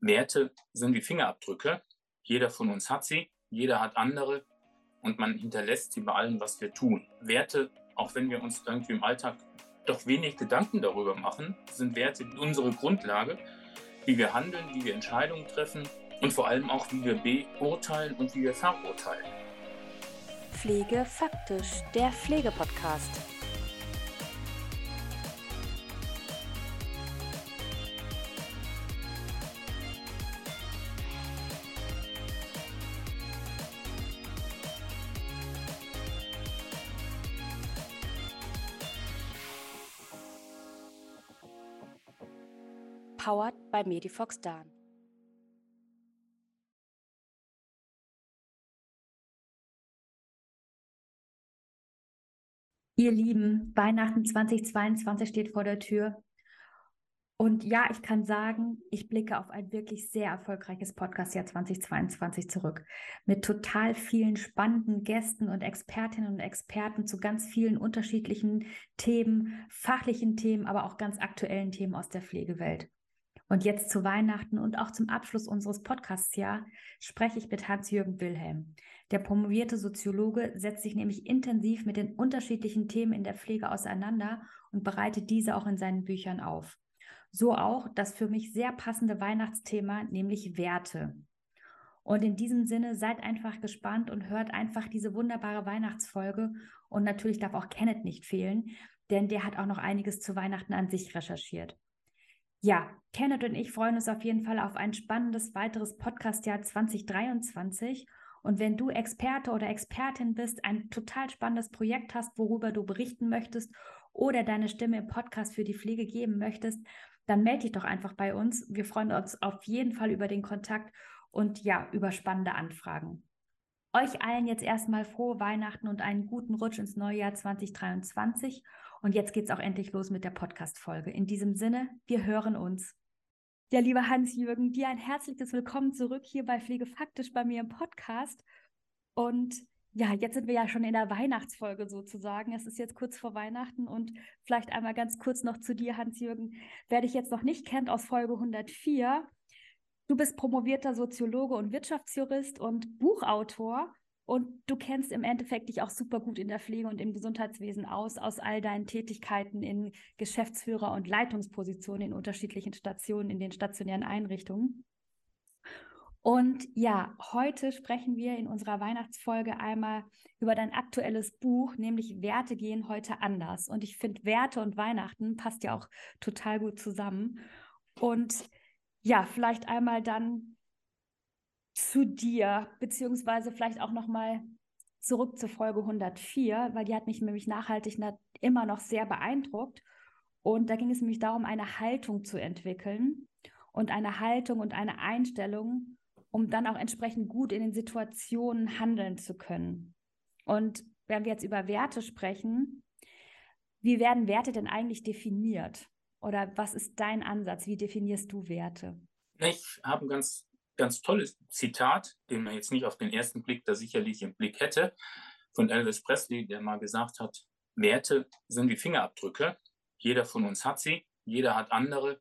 Werte sind wie Fingerabdrücke. Jeder von uns hat sie, jeder hat andere und man hinterlässt sie bei allem, was wir tun. Werte, auch wenn wir uns irgendwie im Alltag doch wenig Gedanken darüber machen, sind Werte unsere Grundlage, wie wir handeln, wie wir Entscheidungen treffen und vor allem auch, wie wir beurteilen und wie wir verurteilen. Pflege faktisch, der Pflegepodcast. Powered by Medifox Dan. Ihr Lieben, Weihnachten 2022 steht vor der Tür. Und ja, ich kann sagen, ich blicke auf ein wirklich sehr erfolgreiches Podcastjahr 2022 zurück. Mit total vielen spannenden Gästen und Expertinnen und Experten zu ganz vielen unterschiedlichen Themen, fachlichen Themen, aber auch ganz aktuellen Themen aus der Pflegewelt. Und jetzt zu Weihnachten und auch zum Abschluss unseres Podcasts ja spreche ich mit Hans-Jürgen Wilhelm. Der promovierte Soziologe setzt sich nämlich intensiv mit den unterschiedlichen Themen in der Pflege auseinander und bereitet diese auch in seinen Büchern auf. So auch das für mich sehr passende Weihnachtsthema, nämlich Werte. Und in diesem Sinne seid einfach gespannt und hört einfach diese wunderbare Weihnachtsfolge. Und natürlich darf auch Kenneth nicht fehlen, denn der hat auch noch einiges zu Weihnachten an sich recherchiert. Ja, Kenneth und ich freuen uns auf jeden Fall auf ein spannendes weiteres Podcastjahr 2023. Und wenn du Experte oder Expertin bist, ein total spannendes Projekt hast, worüber du berichten möchtest oder deine Stimme im Podcast für die Pflege geben möchtest, dann melde dich doch einfach bei uns. Wir freuen uns auf jeden Fall über den Kontakt und ja, über spannende Anfragen. Euch allen jetzt erstmal frohe Weihnachten und einen guten Rutsch ins neue Jahr 2023. Und jetzt geht's auch endlich los mit der Podcast-Folge. In diesem Sinne, wir hören uns. Ja, lieber Hans-Jürgen, dir ein herzliches Willkommen zurück hier bei Pflege faktisch bei mir im Podcast. Und ja, jetzt sind wir ja schon in der Weihnachtsfolge sozusagen. Es ist jetzt kurz vor Weihnachten und vielleicht einmal ganz kurz noch zu dir, Hans-Jürgen. Wer dich jetzt noch nicht kennt aus Folge 104, du bist promovierter Soziologe und Wirtschaftsjurist und Buchautor und du kennst im Endeffekt dich auch super gut in der Pflege und im Gesundheitswesen aus, aus all deinen Tätigkeiten in Geschäftsführer- und Leitungspositionen in unterschiedlichen Stationen, in den stationären Einrichtungen. Und ja, heute sprechen wir in unserer Weihnachtsfolge einmal über dein aktuelles Buch, nämlich Werte gehen heute anders. Und ich finde, Werte und Weihnachten passt ja auch total gut zusammen. Und ja, vielleicht einmal dann zu dir, beziehungsweise vielleicht auch nochmal zurück zur Folge 104, weil die hat mich nämlich nachhaltig immer noch sehr beeindruckt. Und da ging es nämlich darum, eine Haltung zu entwickeln und eine Haltung und eine Einstellung, um dann auch entsprechend gut in den Situationen handeln zu können. Und wenn wir jetzt über Werte sprechen, wie werden Werte denn eigentlich definiert? Oder was ist dein Ansatz? Wie definierst du Werte? Ich habe ein ganz ganz tolles Zitat, den man jetzt nicht auf den ersten Blick da sicherlich im Blick hätte, von Elvis Presley, der mal gesagt hat, Werte sind wie Fingerabdrücke. Jeder von uns hat sie, jeder hat andere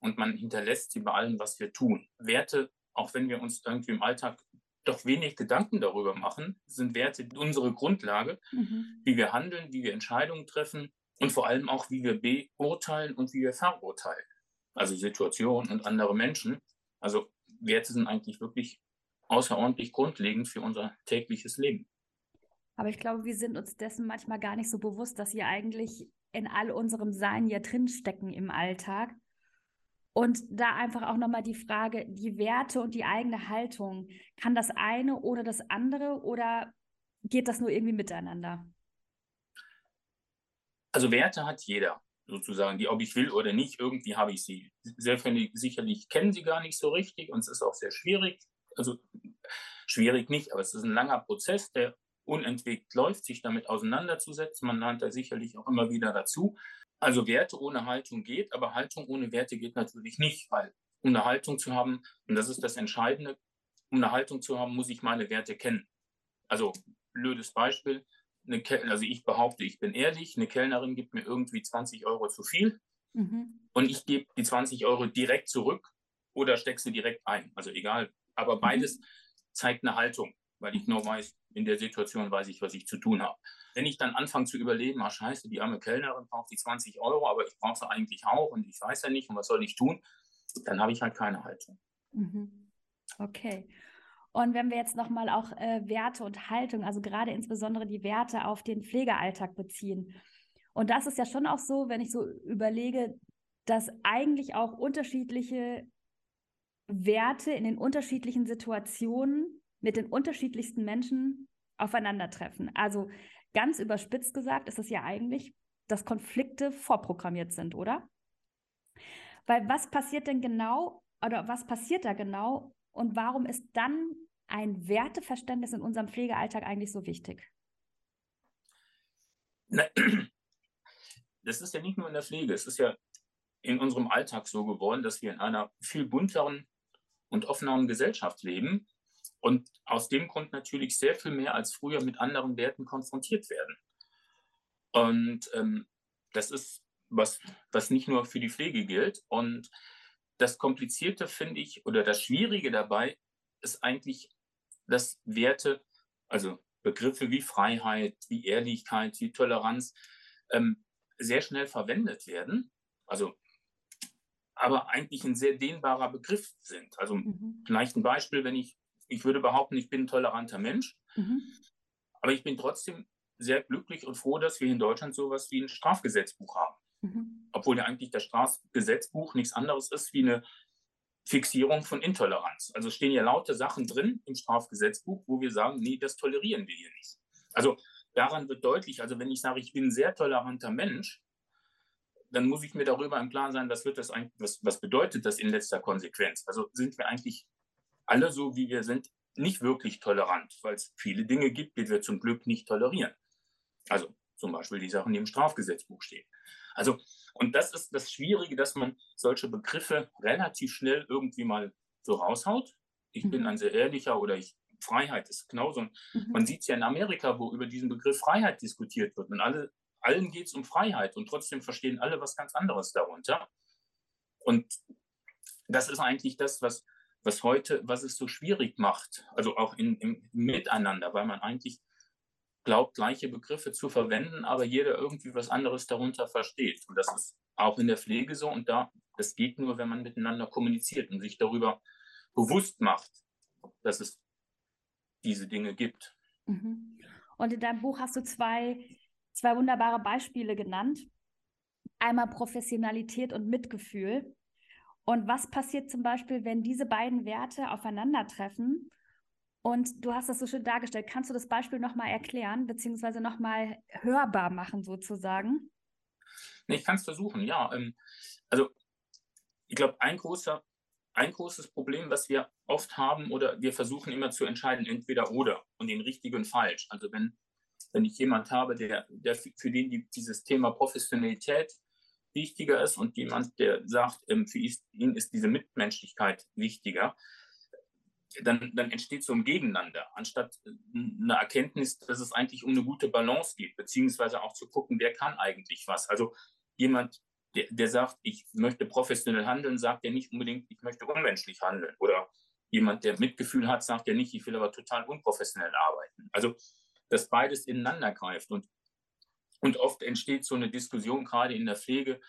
und man hinterlässt sie bei allem, was wir tun. Werte, auch wenn wir uns irgendwie im Alltag doch wenig Gedanken darüber machen, sind Werte unsere Grundlage, mhm. wie wir handeln, wie wir Entscheidungen treffen und vor allem auch, wie wir beurteilen und wie wir verurteilen. Also Situationen und andere Menschen. Also Werte sind eigentlich wirklich außerordentlich grundlegend für unser tägliches Leben. Aber ich glaube, wir sind uns dessen manchmal gar nicht so bewusst, dass sie eigentlich in all unserem Sein ja drinstecken im Alltag. Und da einfach auch nochmal die Frage, die Werte und die eigene Haltung, kann das eine oder das andere oder geht das nur irgendwie miteinander? Also Werte hat jeder sozusagen, die ob ich will oder nicht, irgendwie habe ich sie. Selbstverständlich, sicherlich kennen sie gar nicht so richtig und es ist auch sehr schwierig. Also schwierig nicht, aber es ist ein langer Prozess, der unentwegt läuft, sich damit auseinanderzusetzen. Man lernt da sicherlich auch immer wieder dazu. Also Werte ohne Haltung geht, aber Haltung ohne Werte geht natürlich nicht, weil um eine Haltung zu haben, und das ist das Entscheidende, um eine Haltung zu haben, muss ich meine Werte kennen. Also blödes Beispiel, eine also ich behaupte, ich bin ehrlich, eine Kellnerin gibt mir irgendwie 20 Euro zu viel mhm. und ich gebe die 20 Euro direkt zurück oder steckst du direkt ein. Also egal. Aber beides mhm. zeigt eine Haltung, weil ich nur weiß, in der Situation weiß ich, was ich zu tun habe. Wenn ich dann anfange zu überlegen, ah scheiße, die arme Kellnerin braucht die 20 Euro, aber ich brauche sie eigentlich auch und ich weiß ja nicht und was soll ich tun, dann habe ich halt keine Haltung. Mhm. Okay. Und wenn wir jetzt nochmal auch äh, Werte und Haltung, also gerade insbesondere die Werte auf den Pflegealltag beziehen. Und das ist ja schon auch so, wenn ich so überlege, dass eigentlich auch unterschiedliche Werte in den unterschiedlichen Situationen mit den unterschiedlichsten Menschen aufeinandertreffen. Also ganz überspitzt gesagt ist es ja eigentlich, dass Konflikte vorprogrammiert sind, oder? Weil was passiert denn genau oder was passiert da genau und warum ist dann ein Werteverständnis in unserem Pflegealltag eigentlich so wichtig? Das ist ja nicht nur in der Pflege, es ist ja in unserem Alltag so geworden, dass wir in einer viel bunteren und offeneren Gesellschaft leben und aus dem Grund natürlich sehr viel mehr als früher mit anderen Werten konfrontiert werden. Und ähm, das ist was, was nicht nur für die Pflege gilt. Und das Komplizierte finde ich, oder das Schwierige dabei ist eigentlich, dass Werte, also Begriffe wie Freiheit, wie Ehrlichkeit, wie Toleranz, ähm, sehr schnell verwendet werden. Also aber eigentlich ein sehr dehnbarer Begriff sind. Also mhm. vielleicht ein Beispiel, wenn ich, ich würde behaupten, ich bin ein toleranter Mensch, mhm. aber ich bin trotzdem sehr glücklich und froh, dass wir in Deutschland sowas wie ein Strafgesetzbuch haben. Mhm. Obwohl ja eigentlich das Strafgesetzbuch nichts anderes ist wie eine Fixierung von Intoleranz. Also stehen ja laute Sachen drin im Strafgesetzbuch, wo wir sagen, nee, das tolerieren wir hier nicht. Also daran wird deutlich, also wenn ich sage, ich bin ein sehr toleranter Mensch, dann muss ich mir darüber im Klaren sein, was wird das eigentlich, was, was bedeutet das in letzter Konsequenz? Also sind wir eigentlich alle so, wie wir sind, nicht wirklich tolerant, weil es viele Dinge gibt, die wir zum Glück nicht tolerieren. Also zum Beispiel die Sachen, die im Strafgesetzbuch stehen. Also, und das ist das Schwierige, dass man solche Begriffe relativ schnell irgendwie mal so raushaut. Ich mhm. bin ein sehr ehrlicher oder ich, Freiheit ist genauso. Mhm. Man sieht es ja in Amerika, wo über diesen Begriff Freiheit diskutiert wird. Und alle allen geht es um Freiheit und trotzdem verstehen alle was ganz anderes darunter. Und das ist eigentlich das, was, was heute, was es so schwierig macht, also auch in, im Miteinander, weil man eigentlich glaubt, gleiche Begriffe zu verwenden, aber jeder irgendwie was anderes darunter versteht. Und das ist auch in der Pflege so. Und da, das geht nur, wenn man miteinander kommuniziert und sich darüber bewusst macht, dass es diese Dinge gibt. Mhm. Und in deinem Buch hast du zwei zwei wunderbare Beispiele genannt. Einmal Professionalität und Mitgefühl. Und was passiert zum Beispiel, wenn diese beiden Werte aufeinandertreffen? Und du hast das so schön dargestellt. Kannst du das Beispiel nochmal erklären, beziehungsweise nochmal hörbar machen, sozusagen? Ich kann es versuchen, ja. Ähm, also, ich glaube, ein ein großes Problem, was wir oft haben, oder wir versuchen immer zu entscheiden, entweder oder und den richtigen falsch. Also wenn wenn ich jemand habe, der, der für den die, dieses Thema Professionalität wichtiger ist und jemand, der sagt, ähm, für ihn ist diese Mitmenschlichkeit wichtiger, dann, dann entsteht so ein Gegeneinander, anstatt äh, eine Erkenntnis, dass es eigentlich um eine gute Balance geht, beziehungsweise auch zu gucken, wer kann eigentlich was. Also jemand, der, der sagt, ich möchte professionell handeln, sagt ja nicht unbedingt, ich möchte unmenschlich handeln. Oder jemand, der Mitgefühl hat, sagt ja nicht, ich will aber total unprofessionell arbeiten. Also dass beides ineinander greift. Und, und oft entsteht so eine Diskussion, gerade in der Pflege,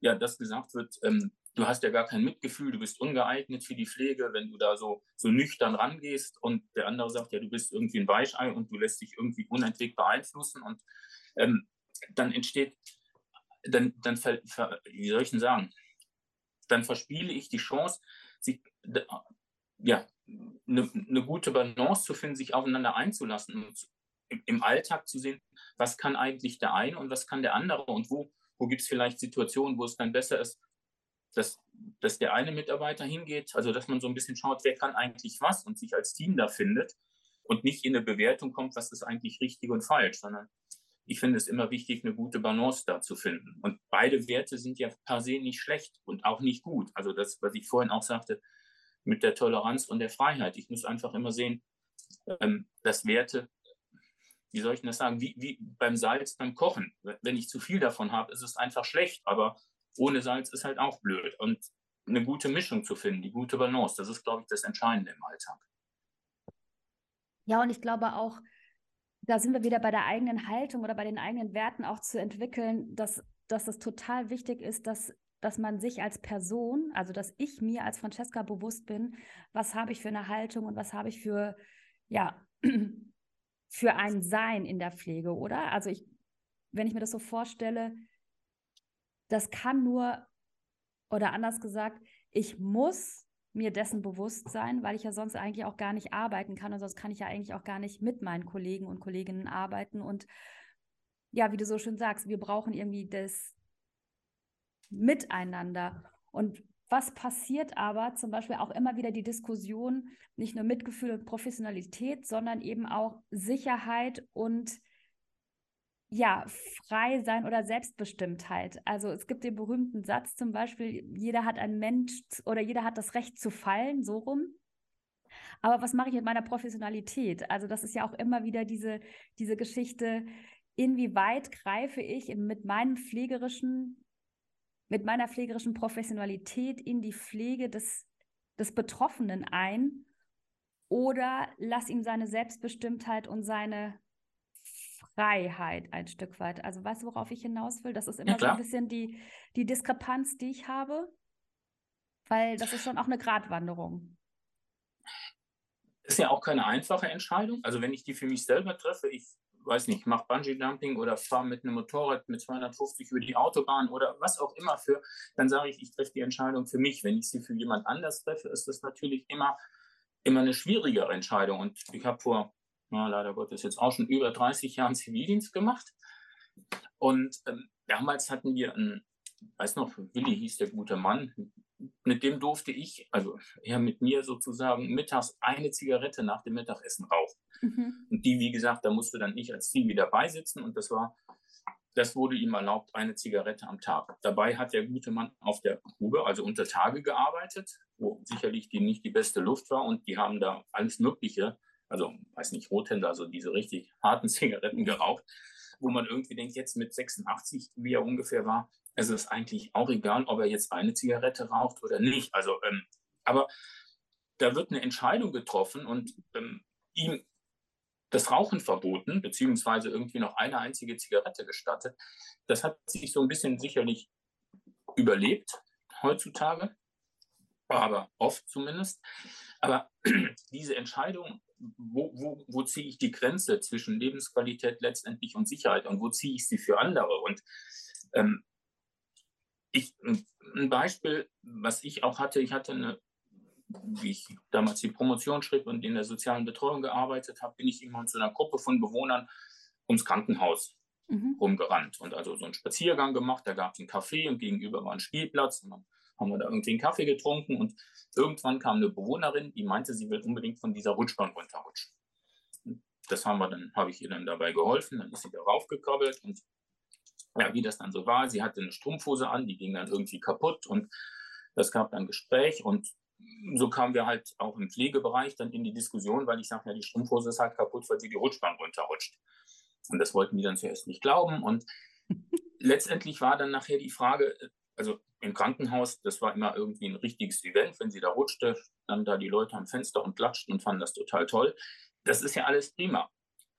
ja, dass gesagt wird, ähm, du hast ja gar kein Mitgefühl, du bist ungeeignet für die Pflege, wenn du da so, so nüchtern rangehst und der andere sagt, ja, du bist irgendwie ein Weichei und du lässt dich irgendwie unentwegt beeinflussen und ähm, dann entsteht, dann, dann ver, ver, wie soll ich denn sagen, dann verspiele ich die Chance, sich, ja, eine, eine gute Balance zu finden, sich aufeinander einzulassen und im Alltag zu sehen, was kann eigentlich der eine und was kann der andere und wo, wo gibt es vielleicht Situationen, wo es dann besser ist, dass, dass der eine Mitarbeiter hingeht, also dass man so ein bisschen schaut, wer kann eigentlich was und sich als Team da findet und nicht in eine Bewertung kommt, was ist eigentlich richtig und falsch, sondern ich finde es immer wichtig, eine gute Balance da zu finden. Und beide Werte sind ja per se nicht schlecht und auch nicht gut. Also das, was ich vorhin auch sagte, mit der Toleranz und der Freiheit. Ich muss einfach immer sehen, ähm, dass Werte wie soll ich das sagen, wie, wie beim Salz beim Kochen. Wenn ich zu viel davon habe, ist es einfach schlecht, aber ohne Salz ist halt auch blöd. Und eine gute Mischung zu finden, die gute Balance. Das ist, glaube ich, das Entscheidende im Alltag. Ja, und ich glaube auch, da sind wir wieder bei der eigenen Haltung oder bei den eigenen Werten auch zu entwickeln, dass, dass es total wichtig ist, dass, dass man sich als Person, also dass ich mir als Francesca bewusst bin, was habe ich für eine Haltung und was habe ich für, ja, für ein Sein in der Pflege, oder? Also ich, wenn ich mir das so vorstelle, das kann nur, oder anders gesagt, ich muss mir dessen bewusst sein, weil ich ja sonst eigentlich auch gar nicht arbeiten kann und sonst kann ich ja eigentlich auch gar nicht mit meinen Kollegen und Kolleginnen arbeiten. Und ja, wie du so schön sagst, wir brauchen irgendwie das Miteinander. Und was passiert aber, zum Beispiel auch immer wieder die Diskussion, nicht nur Mitgefühl und Professionalität, sondern eben auch Sicherheit und ja, frei sein oder Selbstbestimmtheit. Also es gibt den berühmten Satz zum Beispiel, jeder hat ein Mensch oder jeder hat das Recht zu fallen, so rum. Aber was mache ich mit meiner Professionalität? Also das ist ja auch immer wieder diese, diese Geschichte, inwieweit greife ich mit meinem pflegerischen, mit meiner pflegerischen Professionalität in die Pflege des, des Betroffenen ein oder lass ihm seine Selbstbestimmtheit und seine Freiheit ein Stück weit. Also weißt du, worauf ich hinaus will? Das ist immer ja, so ein bisschen die, die Diskrepanz, die ich habe, weil das ist schon auch eine Gratwanderung. Ist ja auch keine einfache Entscheidung. Also wenn ich die für mich selber treffe, ich weiß nicht, mache Bungee-Jumping oder fahre mit einem Motorrad mit 250 über die Autobahn oder was auch immer für, dann sage ich, ich treffe die Entscheidung für mich. Wenn ich sie für jemand anders treffe, ist das natürlich immer, immer eine schwierigere Entscheidung. Und ich habe vor ja, leider Gottes jetzt auch schon über 30 Jahren Zivildienst gemacht. Und ähm, damals hatten wir einen, weiß noch, Willi hieß der gute Mann, mit dem durfte ich, also er mit mir sozusagen mittags eine Zigarette nach dem Mittagessen rauchen. Mhm. Und die, wie gesagt, da musste dann ich als Zivi dabei sitzen und das war, das wurde ihm erlaubt, eine Zigarette am Tag. Dabei hat der gute Mann auf der Grube, also unter Tage gearbeitet, wo sicherlich die nicht die beste Luft war und die haben da alles Mögliche also weiß nicht, Rothänder, also diese richtig harten Zigaretten geraucht, wo man irgendwie denkt, jetzt mit 86, wie er ungefähr war, es ist eigentlich auch egal, ob er jetzt eine Zigarette raucht oder nicht. Also, ähm, aber da wird eine Entscheidung getroffen und ähm, ihm das Rauchen verboten, beziehungsweise irgendwie noch eine einzige Zigarette gestattet. Das hat sich so ein bisschen sicherlich überlebt heutzutage, aber oft zumindest. Aber diese Entscheidung wo, wo, wo ziehe ich die Grenze zwischen Lebensqualität letztendlich und Sicherheit und wo ziehe ich sie für andere? Und ähm, ich, ein Beispiel, was ich auch hatte, ich hatte eine, wie ich damals die Promotion schrieb und in der sozialen Betreuung gearbeitet habe, bin ich immer zu einer Gruppe von Bewohnern ums Krankenhaus mhm. rumgerannt und also so einen Spaziergang gemacht. Da gab es einen Café und gegenüber war ein Spielplatz und dann haben wir da irgendwie einen Kaffee getrunken und irgendwann kam eine Bewohnerin, die meinte, sie will unbedingt von dieser Rutschbahn runterrutschen. Das haben wir dann, habe ich ihr dann dabei geholfen, dann ist sie da raufgekrabbelt und ja, wie das dann so war, sie hatte eine Strumpfhose an, die ging dann irgendwie kaputt und das gab dann Gespräch und so kamen wir halt auch im Pflegebereich dann in die Diskussion, weil ich sage, ja, die Strumpfhose ist halt kaputt, weil sie die Rutschbahn runterrutscht. Und das wollten die dann zuerst nicht glauben. Und letztendlich war dann nachher die Frage, also im Krankenhaus, das war immer irgendwie ein richtiges Event. Wenn sie da rutschte, dann da die Leute am Fenster und klatschten und fanden das total toll. Das ist ja alles prima.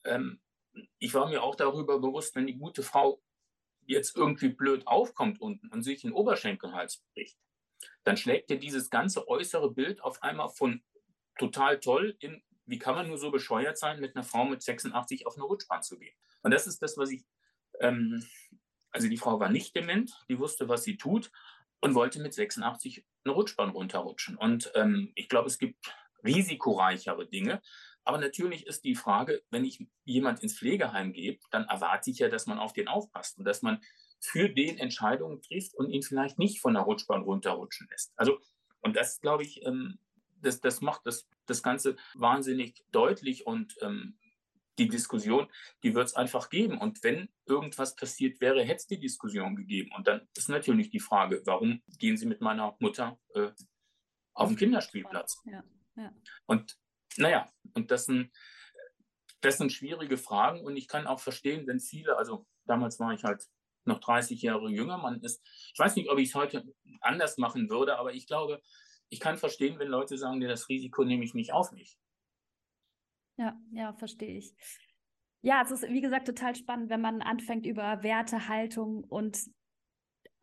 Ähm, ich war mir auch darüber bewusst, wenn die gute Frau jetzt irgendwie blöd aufkommt unten und sich den Oberschenkelhals bricht, dann schlägt dir dieses ganze äußere Bild auf einmal von total toll in, wie kann man nur so bescheuert sein, mit einer Frau mit 86 auf eine Rutschbahn zu gehen. Und das ist das, was ich ähm, also die Frau war nicht dement, die wusste, was sie tut und wollte mit 86 eine Rutschbahn runterrutschen. Und ähm, ich glaube, es gibt risikoreichere Dinge. Aber natürlich ist die Frage, wenn ich jemand ins Pflegeheim gebe, dann erwarte ich ja, dass man auf den aufpasst und dass man für den Entscheidungen trifft und ihn vielleicht nicht von der Rutschbahn runterrutschen lässt. Also, und das, glaube ich, ähm, das, das macht das, das Ganze wahnsinnig deutlich und ähm, die Diskussion, die wird es einfach geben. Und wenn irgendwas passiert wäre, hätte es die Diskussion gegeben. Und dann ist natürlich die Frage, warum gehen Sie mit meiner Mutter äh, auf den Kinderspielplatz? Ja, ja. Und naja, und das sind, das sind schwierige Fragen. Und ich kann auch verstehen, wenn viele, also damals war ich halt noch 30 Jahre jünger. Man ist, ich weiß nicht, ob ich es heute anders machen würde, aber ich glaube, ich kann verstehen, wenn Leute sagen, das Risiko nehme ich nicht auf mich. Ja, ja, verstehe ich. Ja, es ist, wie gesagt, total spannend, wenn man anfängt über Werte, Haltung und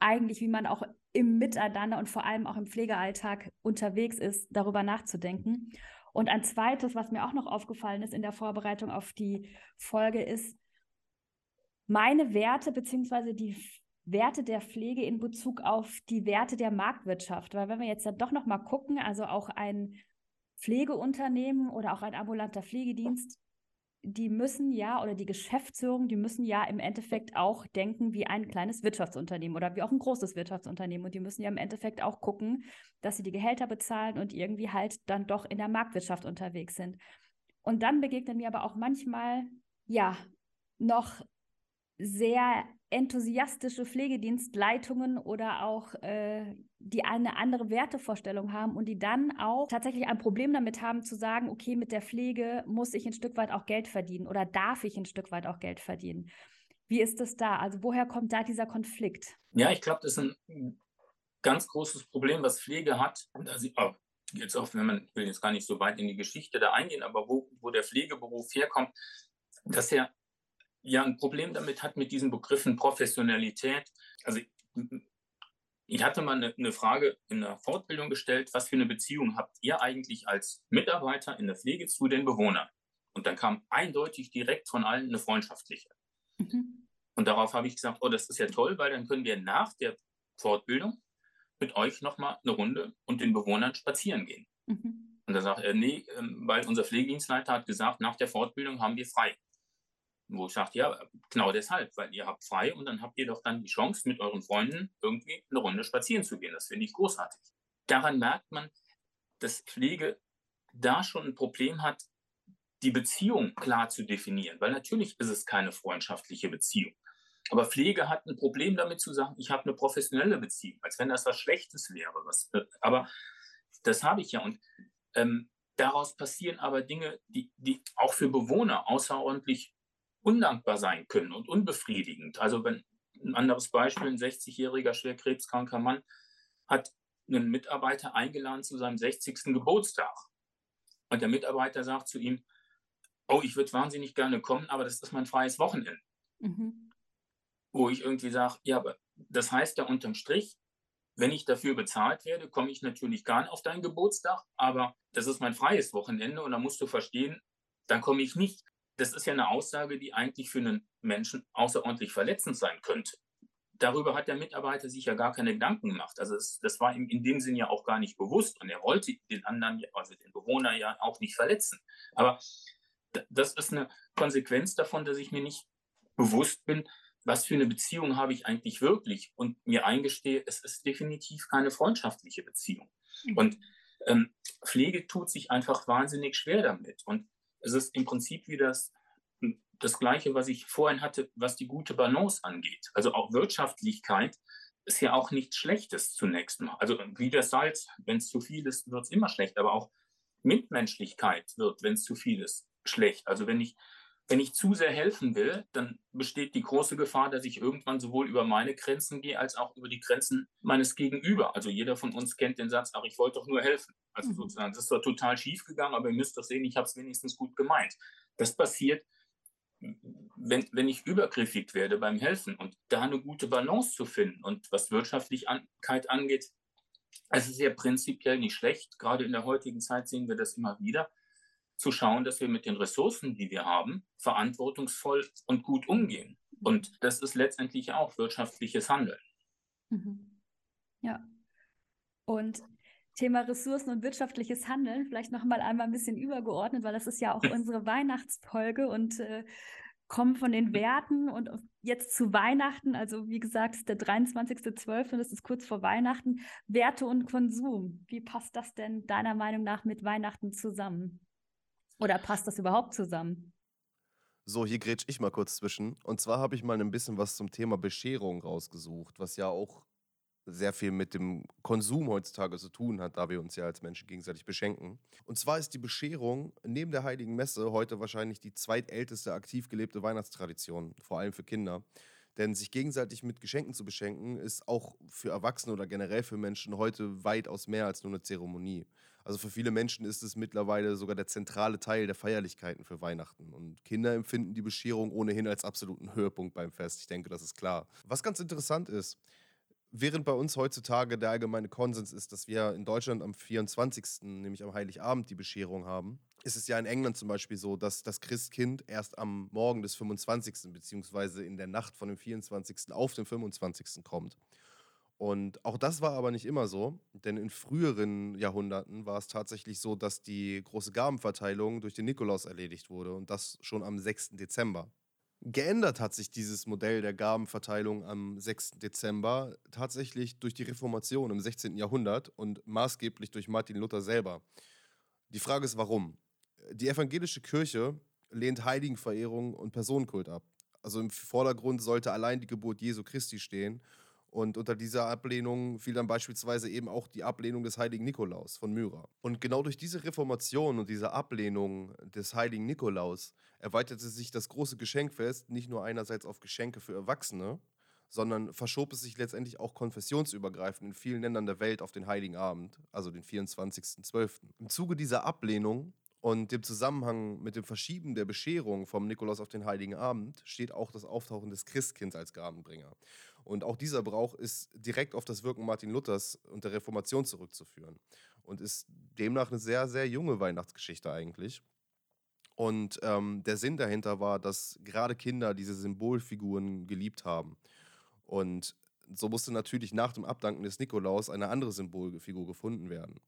eigentlich, wie man auch im Miteinander und vor allem auch im Pflegealltag unterwegs ist, darüber nachzudenken. Und ein zweites, was mir auch noch aufgefallen ist in der Vorbereitung auf die Folge, ist meine Werte beziehungsweise die Werte der Pflege in Bezug auf die Werte der Marktwirtschaft. Weil wenn wir jetzt dann doch noch mal gucken, also auch ein Pflegeunternehmen oder auch ein ambulanter Pflegedienst die müssen ja, oder die Geschäftsführung, die müssen ja im Endeffekt auch denken wie ein kleines Wirtschaftsunternehmen oder wie auch ein großes Wirtschaftsunternehmen. Und die müssen ja im Endeffekt auch gucken, dass sie die Gehälter bezahlen und irgendwie halt dann doch in der Marktwirtschaft unterwegs sind. Und dann begegnen mir aber auch manchmal, ja, noch sehr enthusiastische Pflegedienstleitungen oder auch äh, die eine andere Wertevorstellung haben und die dann auch tatsächlich ein Problem damit haben zu sagen, okay, mit der Pflege muss ich ein Stück weit auch Geld verdienen oder darf ich ein Stück weit auch Geld verdienen. Wie ist das da? Also woher kommt da dieser Konflikt? Ja, ich glaube, das ist ein ganz großes Problem, was Pflege hat. Und da sie, oh, jetzt auch, wenn man ich will jetzt gar nicht so weit in die Geschichte da eingehen, aber wo, wo der Pflegeberuf herkommt, dass er ja ein Problem damit hat mit diesen Begriffen Professionalität. Also ich hatte mal eine, eine, Frage in der Fortbildung gestellt, was für eine Beziehung habt ihr eigentlich als Mitarbeiter in der Pflege zu den Bewohnern? Und dann kam eindeutig direkt von allen eine freundschaftliche. Mhm. Und darauf habe ich gesagt, oh, das ist ja toll, weil dann können wir nach der Fortbildung mit euch nochmal eine Runde und den Bewohnern spazieren gehen. Mhm. Und da sagt er, nee, ähm, weil unser Pflegedienstleiter hat gesagt, nach der Fortbildung haben wir frei. Wo ich sage, ja, genau deshalb, weil ihr habt frei und dann habt ihr doch dann die Chance, mit euren Freunden irgendwie eine Runde spazieren zu gehen. Das finde ich großartig. Daran merkt man, dass Pflege da schon ein Problem hat, die Beziehung klar zu definieren, weil natürlich ist es keine freundschaftliche Beziehung. Aber Pflege hat ein Problem damit zu sagen, ich habe eine professionelle Beziehung, als wenn das was Schlechtes wäre. Was, äh, aber das habe ich ja. Und ähm, daraus passieren aber Dinge, die, die auch für Bewohner außerordentlich undankbar sein können und unbefriedigend. Also wenn ein anderes Beispiel, ein 60-jähriger schwer krebskranker Mann hat einen Mitarbeiter eingeladen zu seinem 60. Geburtstag. Und der Mitarbeiter sagt zu ihm, oh, ich würde wahnsinnig gerne kommen, aber das ist mein freies Wochenende. Mhm. Wo ich irgendwie sage, ja, aber das heißt ja unterm Strich, wenn ich dafür bezahlt werde, komme ich natürlich gar nicht auf deinen Geburtstag, aber das ist mein freies Wochenende und da musst du verstehen, dann komme ich nicht das ist ja eine Aussage, die eigentlich für einen Menschen außerordentlich verletzend sein könnte. Darüber hat der Mitarbeiter sich ja gar keine Gedanken gemacht. Also es, das war ihm in dem Sinn ja auch gar nicht bewusst und er wollte den anderen, also den Bewohner ja auch nicht verletzen. Aber das ist eine Konsequenz davon, dass ich mir nicht bewusst bin, was für eine Beziehung habe ich eigentlich wirklich und mir eingestehe, es ist definitiv keine freundschaftliche Beziehung. Mhm. Und ähm, Pflege tut sich einfach wahnsinnig schwer damit. Und es ist im Prinzip wie das, das Gleiche, was ich vorhin hatte, was die gute Balance angeht. Also auch Wirtschaftlichkeit ist ja auch nichts Schlechtes zunächst mal. Also wie das Salz, wenn es zu viel ist, wird es immer schlecht. Aber auch Mitmenschlichkeit wird, wenn es zu viel ist, schlecht. Also wenn ich wenn ich zu sehr helfen will, dann besteht die große Gefahr, dass ich irgendwann sowohl über meine Grenzen gehe, als auch über die Grenzen meines Gegenüber. Also jeder von uns kennt den Satz, ach, ich wollte doch nur helfen. Also mhm. sozusagen, das ist doch total schief gegangen, aber ihr müsst doch sehen, ich habe es wenigstens gut gemeint. Das passiert, wenn, wenn ich übergriffig werde beim Helfen und da eine gute Balance zu finden. Und was Wirtschaftlichkeit angeht, es ist ja prinzipiell nicht schlecht. Gerade in der heutigen Zeit sehen wir das immer wieder zu schauen, dass wir mit den Ressourcen, die wir haben, verantwortungsvoll und gut umgehen. Und das ist letztendlich auch wirtschaftliches Handeln. Mhm. Ja. Und Thema Ressourcen und wirtschaftliches Handeln, vielleicht noch mal einmal ein bisschen übergeordnet, weil das ist ja auch unsere Weihnachtsfolge und äh, kommen von den Werten und jetzt zu Weihnachten, also wie gesagt, ist der 23.12. und es ist kurz vor Weihnachten. Werte und Konsum, wie passt das denn deiner Meinung nach mit Weihnachten zusammen? Oder passt das überhaupt zusammen? So, hier grätsch ich mal kurz zwischen. Und zwar habe ich mal ein bisschen was zum Thema Bescherung rausgesucht, was ja auch sehr viel mit dem Konsum heutzutage zu tun hat, da wir uns ja als Menschen gegenseitig beschenken. Und zwar ist die Bescherung neben der Heiligen Messe heute wahrscheinlich die zweitälteste aktiv gelebte Weihnachtstradition, vor allem für Kinder. Denn sich gegenseitig mit Geschenken zu beschenken, ist auch für Erwachsene oder generell für Menschen heute weitaus mehr als nur eine Zeremonie. Also für viele Menschen ist es mittlerweile sogar der zentrale Teil der Feierlichkeiten für Weihnachten. Und Kinder empfinden die Bescherung ohnehin als absoluten Höhepunkt beim Fest. Ich denke, das ist klar. Was ganz interessant ist, während bei uns heutzutage der allgemeine Konsens ist, dass wir in Deutschland am 24., nämlich am Heiligabend, die Bescherung haben, ist es ja in England zum Beispiel so, dass das Christkind erst am Morgen des 25. beziehungsweise in der Nacht von dem 24. auf den 25. kommt. Und auch das war aber nicht immer so, denn in früheren Jahrhunderten war es tatsächlich so, dass die große Gabenverteilung durch den Nikolaus erledigt wurde und das schon am 6. Dezember. Geändert hat sich dieses Modell der Gabenverteilung am 6. Dezember tatsächlich durch die Reformation im 16. Jahrhundert und maßgeblich durch Martin Luther selber. Die Frage ist, warum? Die evangelische Kirche lehnt Heiligenverehrung und Personenkult ab. Also im Vordergrund sollte allein die Geburt Jesu Christi stehen. Und unter dieser Ablehnung fiel dann beispielsweise eben auch die Ablehnung des heiligen Nikolaus von Myra. Und genau durch diese Reformation und diese Ablehnung des heiligen Nikolaus erweiterte sich das große Geschenkfest nicht nur einerseits auf Geschenke für Erwachsene, sondern verschob es sich letztendlich auch konfessionsübergreifend in vielen Ländern der Welt auf den Heiligen Abend, also den 24.12. Im Zuge dieser Ablehnung und dem Zusammenhang mit dem Verschieben der Bescherung vom Nikolaus auf den Heiligen Abend steht auch das Auftauchen des Christkinds als Gabenbringer. Und auch dieser Brauch ist direkt auf das Wirken Martin Luthers und der Reformation zurückzuführen und ist demnach eine sehr, sehr junge Weihnachtsgeschichte eigentlich. Und ähm, der Sinn dahinter war, dass gerade Kinder diese Symbolfiguren geliebt haben. Und so musste natürlich nach dem Abdanken des Nikolaus eine andere Symbolfigur gefunden werden.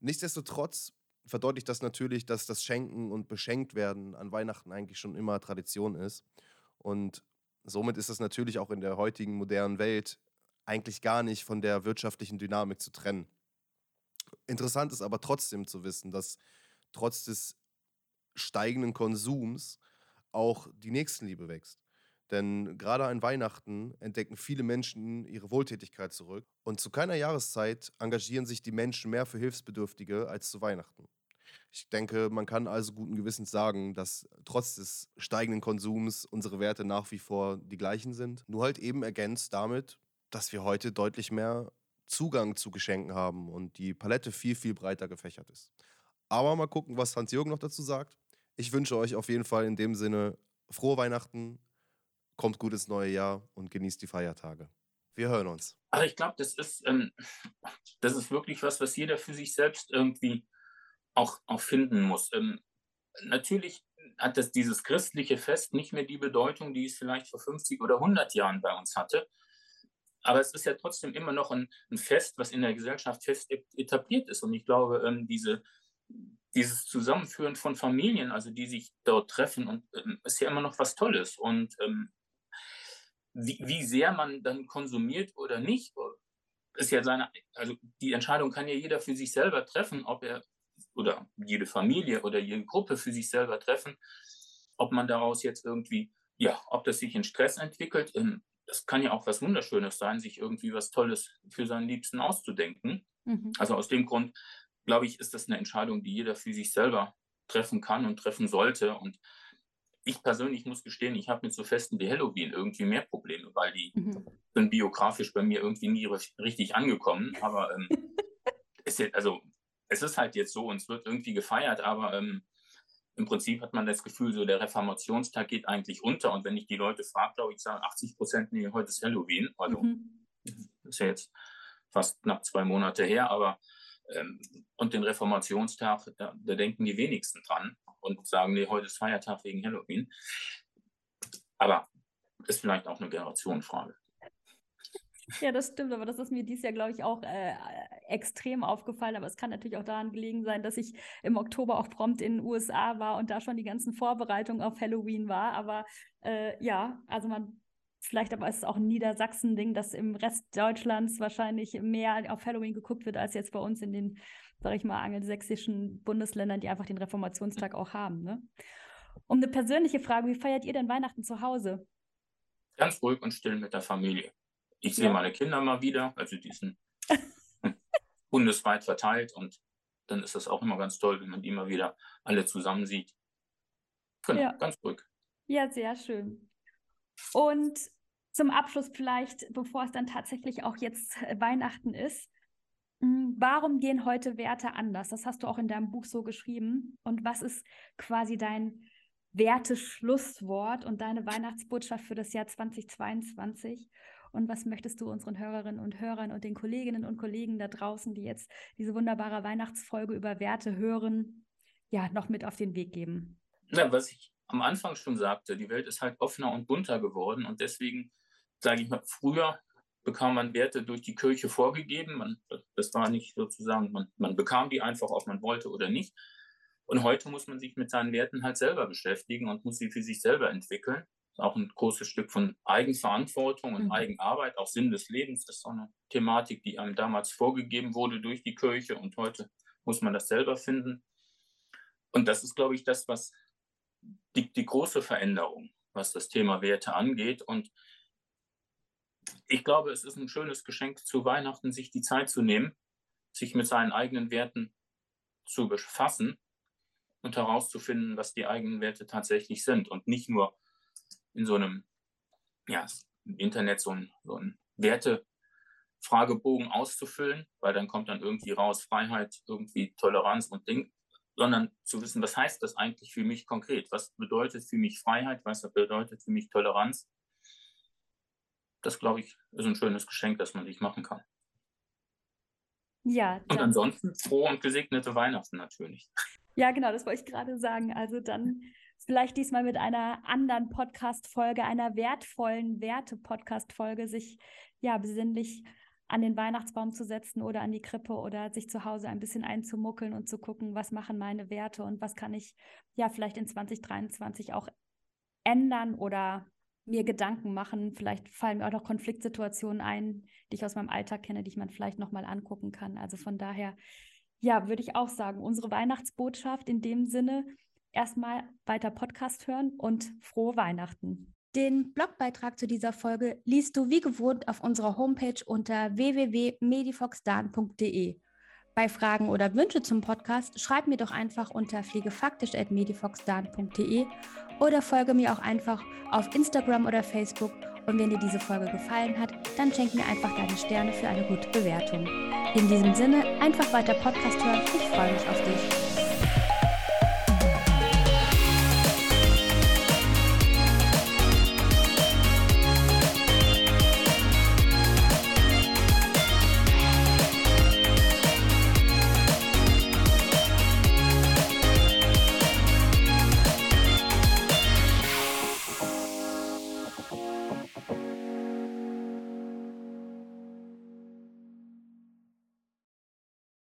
Nichtsdestotrotz verdeutlicht das natürlich, dass das Schenken und Beschenktwerden an Weihnachten eigentlich schon immer Tradition ist. Und somit ist es natürlich auch in der heutigen modernen Welt eigentlich gar nicht von der wirtschaftlichen Dynamik zu trennen. Interessant ist aber trotzdem zu wissen, dass trotz des steigenden Konsums auch die Nächstenliebe wächst. Denn gerade an Weihnachten entdecken viele Menschen ihre Wohltätigkeit zurück und zu keiner Jahreszeit engagieren sich die Menschen mehr für Hilfsbedürftige als zu Weihnachten. Ich denke, man kann also guten Gewissens sagen, dass trotz des steigenden Konsums unsere Werte nach wie vor die gleichen sind. Nur halt eben ergänzt damit, dass wir heute deutlich mehr Zugang zu Geschenken haben und die Palette viel, viel breiter gefächert ist. Aber mal gucken, was Hans-Jürgen noch dazu sagt. Ich wünsche euch auf jeden Fall in dem Sinne frohe Weihnachten, kommt gut ins neue Jahr und genießt die Feiertage. Wir hören uns. Also ich glaube, das ist, ähm, das ist wirklich was, was jeder für sich selbst irgendwie auch, auch finden muss. Ähm, natürlich hat das dieses christliche Fest nicht mehr die Bedeutung, die es vielleicht vor 50 oder 100 Jahren bei uns hatte. Aber es ist ja trotzdem immer noch ein, ein Fest, was in der Gesellschaft fest etabliert ist. Und ich glaube, ähm, diese, dieses Zusammenführen von Familien, also die sich dort treffen, und, ähm, ist ja immer noch was Tolles. Und ähm, wie, wie sehr man dann konsumiert oder nicht, ist ja seine, also die Entscheidung kann ja jeder für sich selber treffen, ob er oder jede Familie oder jede Gruppe für sich selber treffen, ob man daraus jetzt irgendwie, ja, ob das sich in Stress entwickelt. Ähm, das kann ja auch was Wunderschönes sein, sich irgendwie was Tolles für seinen Liebsten auszudenken. Mhm. Also aus dem Grund, glaube ich, ist das eine Entscheidung, die jeder für sich selber treffen kann und treffen sollte. Und ich persönlich muss gestehen, ich habe mit so Festen wie Halloween irgendwie mehr Probleme, weil die mhm. sind biografisch bei mir irgendwie nie richtig angekommen. Aber ähm, ist also es ist halt jetzt so und es wird irgendwie gefeiert, aber ähm, im Prinzip hat man das Gefühl, so der Reformationstag geht eigentlich unter. Und wenn ich die Leute frage, glaube ich, sagen 80 Prozent, nee, heute ist Halloween. Also mhm. ist ja jetzt fast knapp zwei Monate her, aber ähm, und den Reformationstag, da, da, denken die wenigsten dran und sagen, nee, heute ist Feiertag wegen Halloween. Aber ist vielleicht auch eine Generationenfrage. Ja, das stimmt, aber das ist mir dieses Jahr, glaube ich, auch äh, extrem aufgefallen. Aber es kann natürlich auch daran gelegen sein, dass ich im Oktober auch prompt in den USA war und da schon die ganzen Vorbereitungen auf Halloween war. Aber äh, ja, also man, vielleicht aber ist es auch ein Niedersachsen-Ding, dass im Rest Deutschlands wahrscheinlich mehr auf Halloween geguckt wird, als jetzt bei uns in den, sage ich mal, angelsächsischen Bundesländern, die einfach den Reformationstag auch haben. Ne? Um eine persönliche Frage, wie feiert ihr denn Weihnachten zu Hause? Ganz ruhig und still mit der Familie. Ich sehe ja. meine Kinder mal wieder, also die sind bundesweit verteilt und dann ist das auch immer ganz toll, wenn man die mal wieder alle zusammen sieht. Genau, ja. ganz ruhig. Ja, sehr schön. Und zum Abschluss vielleicht, bevor es dann tatsächlich auch jetzt Weihnachten ist, hm, warum gehen heute Werte anders? Das hast du auch in deinem Buch so geschrieben. Und was ist quasi dein Werteschlusswort und deine Weihnachtsbotschaft für das Jahr 2022? Und was möchtest du unseren Hörerinnen und Hörern und den Kolleginnen und Kollegen da draußen, die jetzt diese wunderbare Weihnachtsfolge über Werte hören, ja, noch mit auf den Weg geben? Ja, was ich am Anfang schon sagte, die Welt ist halt offener und bunter geworden und deswegen sage ich mal, früher bekam man Werte durch die Kirche vorgegeben. Man, das war nicht sozusagen, man, man bekam die einfach, ob man wollte oder nicht. Und heute muss man sich mit seinen Werten halt selber beschäftigen und muss sie für sich selber entwickeln. Auch ein großes Stück von Eigenverantwortung und mhm. Eigenarbeit, auch Sinn des Lebens. Ist auch eine Thematik, die einem damals vorgegeben wurde durch die Kirche und heute muss man das selber finden. Und das ist, glaube ich, das, was die, die große Veränderung, was das Thema Werte angeht. Und ich glaube, es ist ein schönes Geschenk zu Weihnachten, sich die Zeit zu nehmen, sich mit seinen eigenen Werten zu befassen und herauszufinden, was die eigenen Werte tatsächlich sind und nicht nur in so einem, ja, im Internet so ein, so ein Werte-Fragebogen auszufüllen, weil dann kommt dann irgendwie raus Freiheit, irgendwie Toleranz und Ding, sondern zu wissen, was heißt das eigentlich für mich konkret? Was bedeutet für mich Freiheit? Was bedeutet für mich Toleranz? das, glaube ich, ist ein schönes Geschenk, das man sich machen kann. Ja. Und ansonsten frohe und gesegnete Weihnachten natürlich. Ja, genau, das wollte ich gerade sagen. Also dann vielleicht diesmal mit einer anderen Podcast-Folge, einer wertvollen Werte-Podcast-Folge, sich ja besinnlich an den Weihnachtsbaum zu setzen oder an die Krippe oder sich zu Hause ein bisschen einzumuckeln und zu gucken, was machen meine Werte und was kann ich ja vielleicht in 2023 auch ändern oder mir Gedanken machen. Vielleicht fallen mir auch noch Konfliktsituationen ein, die ich aus meinem Alltag kenne, die ich man vielleicht nochmal angucken kann. Also von daher, ja, würde ich auch sagen, unsere Weihnachtsbotschaft in dem Sinne, erstmal weiter Podcast hören und frohe Weihnachten. Den Blogbeitrag zu dieser Folge liest du wie gewohnt auf unserer Homepage unter www.medifoxdan.de. Bei Fragen oder Wünsche zum Podcast schreib mir doch einfach unter pflegefaktisch.medifoxdan.de oder folge mir auch einfach auf Instagram oder Facebook. Und wenn dir diese Folge gefallen hat, dann schenk mir einfach deine Sterne für eine gute Bewertung. In diesem Sinne, einfach weiter Podcast hören. Ich freue mich auf dich.